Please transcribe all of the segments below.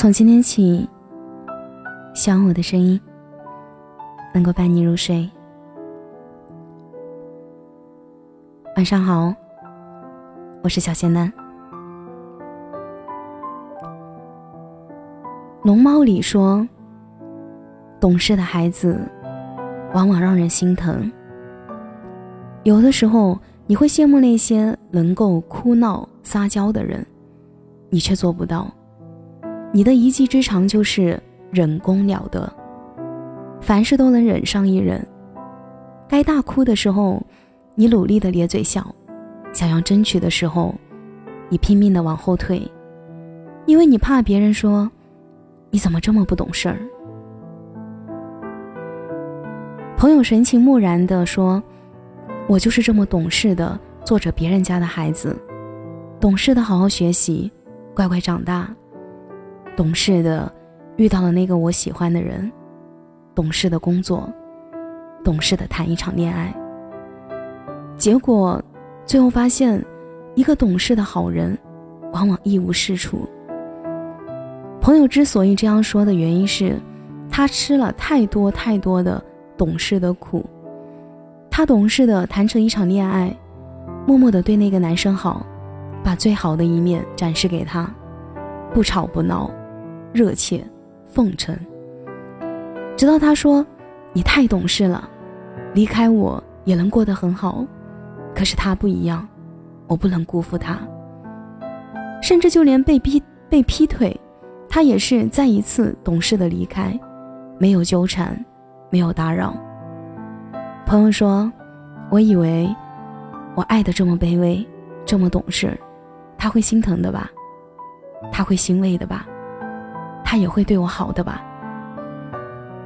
从今天起，希望我的声音能够伴你入睡。晚上好，我是小仙丹。龙猫里说，懂事的孩子往往让人心疼。有的时候，你会羡慕那些能够哭闹撒娇的人，你却做不到。你的一技之长就是忍功了得，凡事都能忍上一忍。该大哭的时候，你努力的咧嘴笑；想要争取的时候，你拼命的往后退，因为你怕别人说你怎么这么不懂事儿。朋友神情木然的说：“我就是这么懂事的，做着别人家的孩子，懂事的好好学习，乖乖长大。”懂事的遇到了那个我喜欢的人，懂事的工作，懂事的谈一场恋爱。结果，最后发现，一个懂事的好人，往往一无是处。朋友之所以这样说的原因是，他吃了太多太多的懂事的苦。他懂事的谈成一场恋爱，默默的对那个男生好，把最好的一面展示给他，不吵不闹。热切，奉承。直到他说：“你太懂事了，离开我也能过得很好。”可是他不一样，我不能辜负他。甚至就连被逼被劈腿，他也是再一次懂事的离开，没有纠缠，没有打扰。朋友说：“我以为我爱的这么卑微，这么懂事，他会心疼的吧？他会欣慰的吧？”他也会对我好的吧？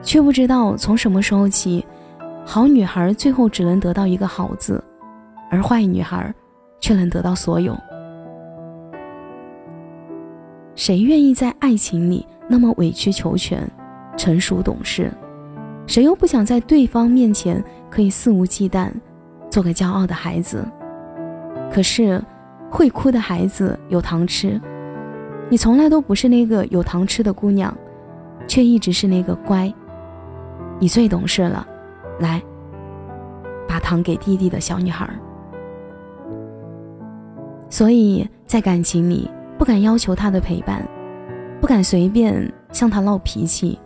却不知道从什么时候起，好女孩最后只能得到一个好字，而坏女孩却能得到所有。谁愿意在爱情里那么委曲求全、成熟懂事？谁又不想在对方面前可以肆无忌惮，做个骄傲的孩子？可是，会哭的孩子有糖吃。你从来都不是那个有糖吃的姑娘，却一直是那个乖。你最懂事了，来，把糖给弟弟的小女孩。所以在感情里，不敢要求他的陪伴，不敢随便向他闹脾气，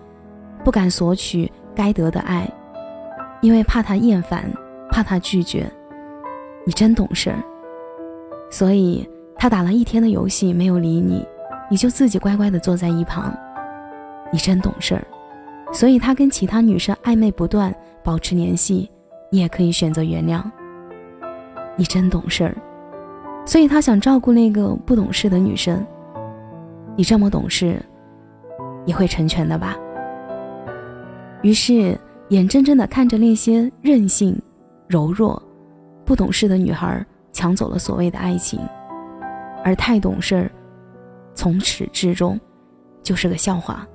不敢索取该得的爱，因为怕他厌烦，怕他拒绝。你真懂事。所以他打了一天的游戏，没有理你。你就自己乖乖的坐在一旁，你真懂事儿，所以他跟其他女生暧昧不断，保持联系，你也可以选择原谅。你真懂事儿，所以他想照顾那个不懂事的女生。你这么懂事，你会成全的吧？于是眼睁睁的看着那些任性、柔弱、不懂事的女孩抢走了所谓的爱情，而太懂事儿。从始至终，就是个笑话。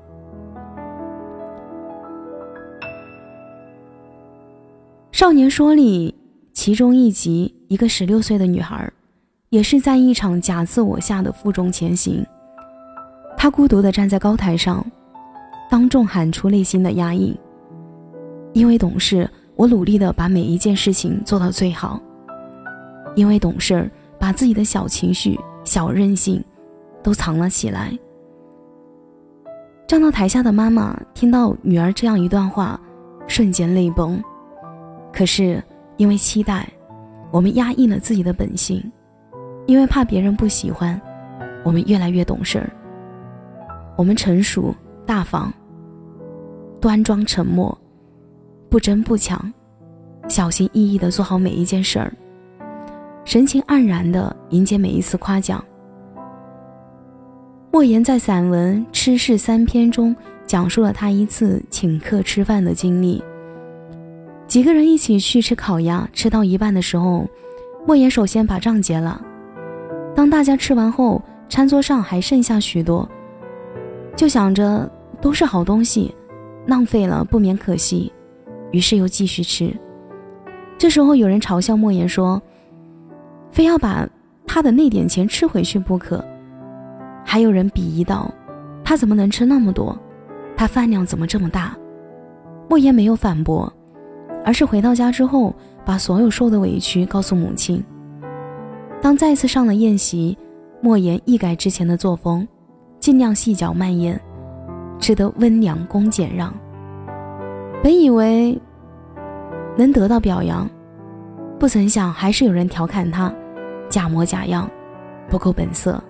少年说里其中一集，一个十六岁的女孩，也是在一场假自我下的负重前行。她孤独的站在高台上，当众喊出内心的压抑。因为懂事，我努力的把每一件事情做到最好。因为懂事，把自己的小情绪、小任性。都藏了起来。站到台下的妈妈听到女儿这样一段话，瞬间泪崩。可是因为期待，我们压抑了自己的本性；因为怕别人不喜欢，我们越来越懂事儿。我们成熟大方，端庄沉默，不争不抢，小心翼翼地做好每一件事儿，神情黯然地迎接每一次夸奖。莫言在散文《吃事三篇》中讲述了他一次请客吃饭的经历。几个人一起去吃烤鸭，吃到一半的时候，莫言首先把账结了。当大家吃完后，餐桌上还剩下许多，就想着都是好东西，浪费了不免可惜，于是又继续吃。这时候有人嘲笑莫言说：“非要把他的那点钱吃回去不可。”还有人鄙夷道：“他怎么能吃那么多？他饭量怎么这么大？莫言没有反驳，而是回到家之后，把所有受的委屈告诉母亲。当再次上了宴席，莫言一改之前的作风，尽量细嚼慢咽，吃得温良恭俭让。本以为能得到表扬，不曾想还是有人调侃他假模假样，不够本色。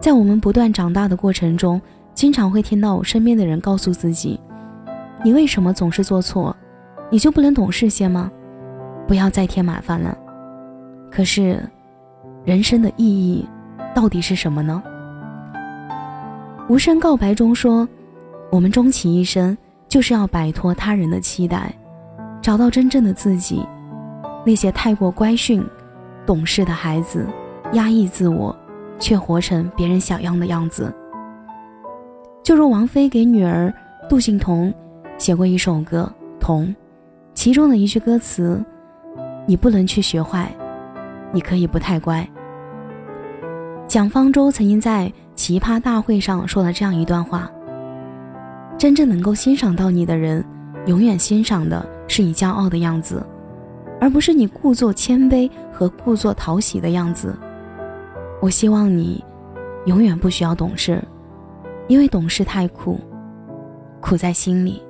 在我们不断长大的过程中，经常会听到我身边的人告诉自己：“你为什么总是做错？你就不能懂事些吗？不要再添麻烦了。”可是，人生的意义到底是什么呢？无声告白中说：“我们终其一生，就是要摆脱他人的期待，找到真正的自己。那些太过乖训、懂事的孩子，压抑自我。”却活成别人想要的样子。就如王菲给女儿杜幸彤写过一首歌《童》，其中的一句歌词：“你不能去学坏，你可以不太乖。”蒋方舟曾经在奇葩大会上说了这样一段话：“真正能够欣赏到你的人，永远欣赏的是你骄傲的样子，而不是你故作谦卑和故作讨喜的样子。”我希望你永远不需要懂事，因为懂事太苦，苦在心里。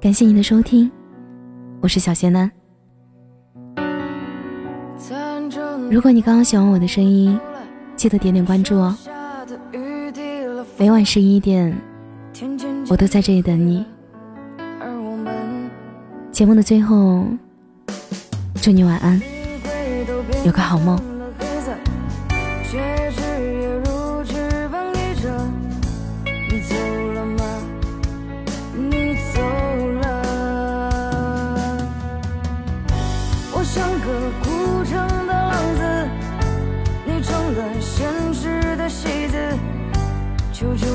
感谢您的收听，我是小仙丹。如果你刚刚喜欢我的声音。记得点点关注哦！每晚十一点，我都在这里等你。节目的最后，祝你晚安，有个好梦。求求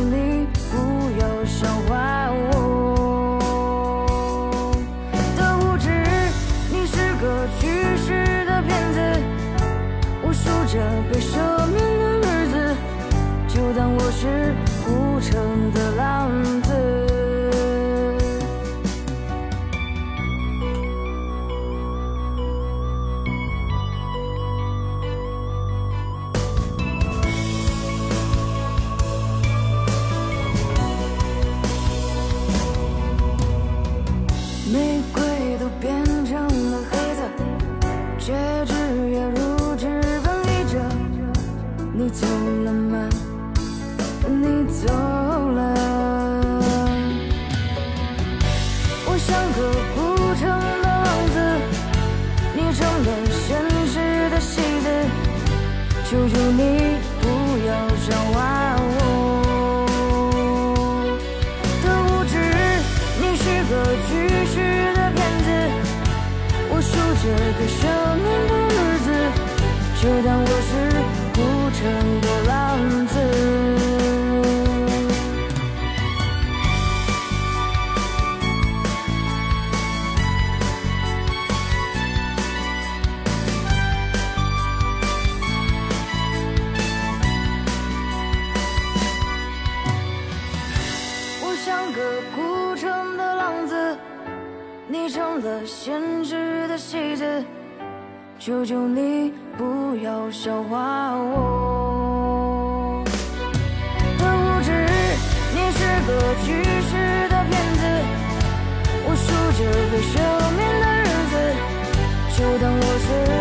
都变成了黑色，戒指也如纸般裂着。你走了吗？你走了。我像个孤城的王子，你成了现实的戏子。求求你。像个孤城的浪子你成了现实的戏子求求你不要笑话我的无知你是个举世的骗子我数着被赦免的日子就当我是